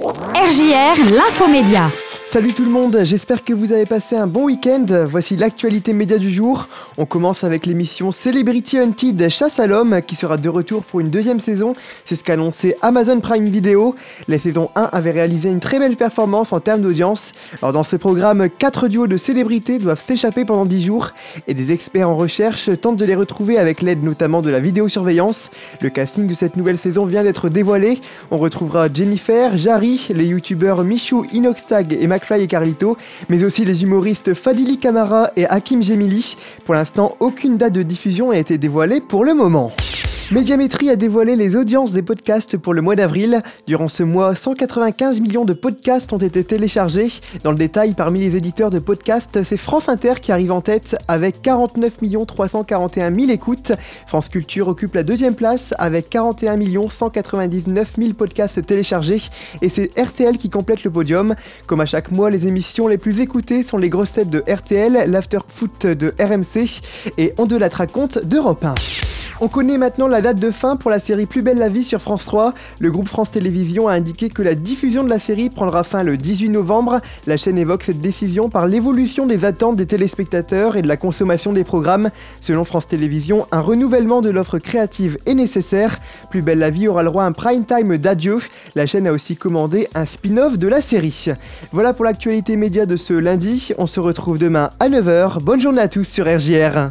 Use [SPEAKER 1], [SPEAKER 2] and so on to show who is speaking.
[SPEAKER 1] RJR, l'infomédia.
[SPEAKER 2] Salut tout le monde, j'espère que vous avez passé un bon week-end. Voici l'actualité média du jour. On commence avec l'émission Celebrity Hunted Chasse à l'homme qui sera de retour pour une deuxième saison. C'est ce qu'a annoncé Amazon Prime Video. La saison 1 avait réalisé une très belle performance en termes d'audience. Alors dans ce programme, 4 duos de célébrités doivent s'échapper pendant 10 jours et des experts en recherche tentent de les retrouver avec l'aide notamment de la vidéosurveillance. Le casting de cette nouvelle saison vient d'être dévoilé. On retrouvera Jennifer, Jarry, les youtubeurs Michou, Inoxtag et McFly et Carlito, mais aussi les humoristes Fadili Kamara et Hakim Gemili. Pour l'instant, aucune date de diffusion n'a été dévoilée pour le moment. Médiamétrie a dévoilé les audiences des podcasts pour le mois d'avril. Durant ce mois, 195 millions de podcasts ont été téléchargés. Dans le détail, parmi les éditeurs de podcasts, c'est France Inter qui arrive en tête avec 49 341 000 écoutes. France Culture occupe la deuxième place avec 41 199 000 podcasts téléchargés. Et c'est RTL qui complète le podium. Comme à chaque mois, les émissions les plus écoutées sont les grosses têtes de RTL, l'After Foot de RMC et On de la raconte d'Europe 1. On connaît maintenant la date de fin pour la série Plus belle la vie sur France 3. Le groupe France Télévisions a indiqué que la diffusion de la série prendra fin le 18 novembre. La chaîne évoque cette décision par l'évolution des attentes des téléspectateurs et de la consommation des programmes. Selon France Télévisions, un renouvellement de l'offre créative est nécessaire. Plus belle la vie aura le droit à un prime time d'adieu. La chaîne a aussi commandé un spin-off de la série. Voilà pour l'actualité média de ce lundi. On se retrouve demain à 9h. Bonne journée à tous sur RJR.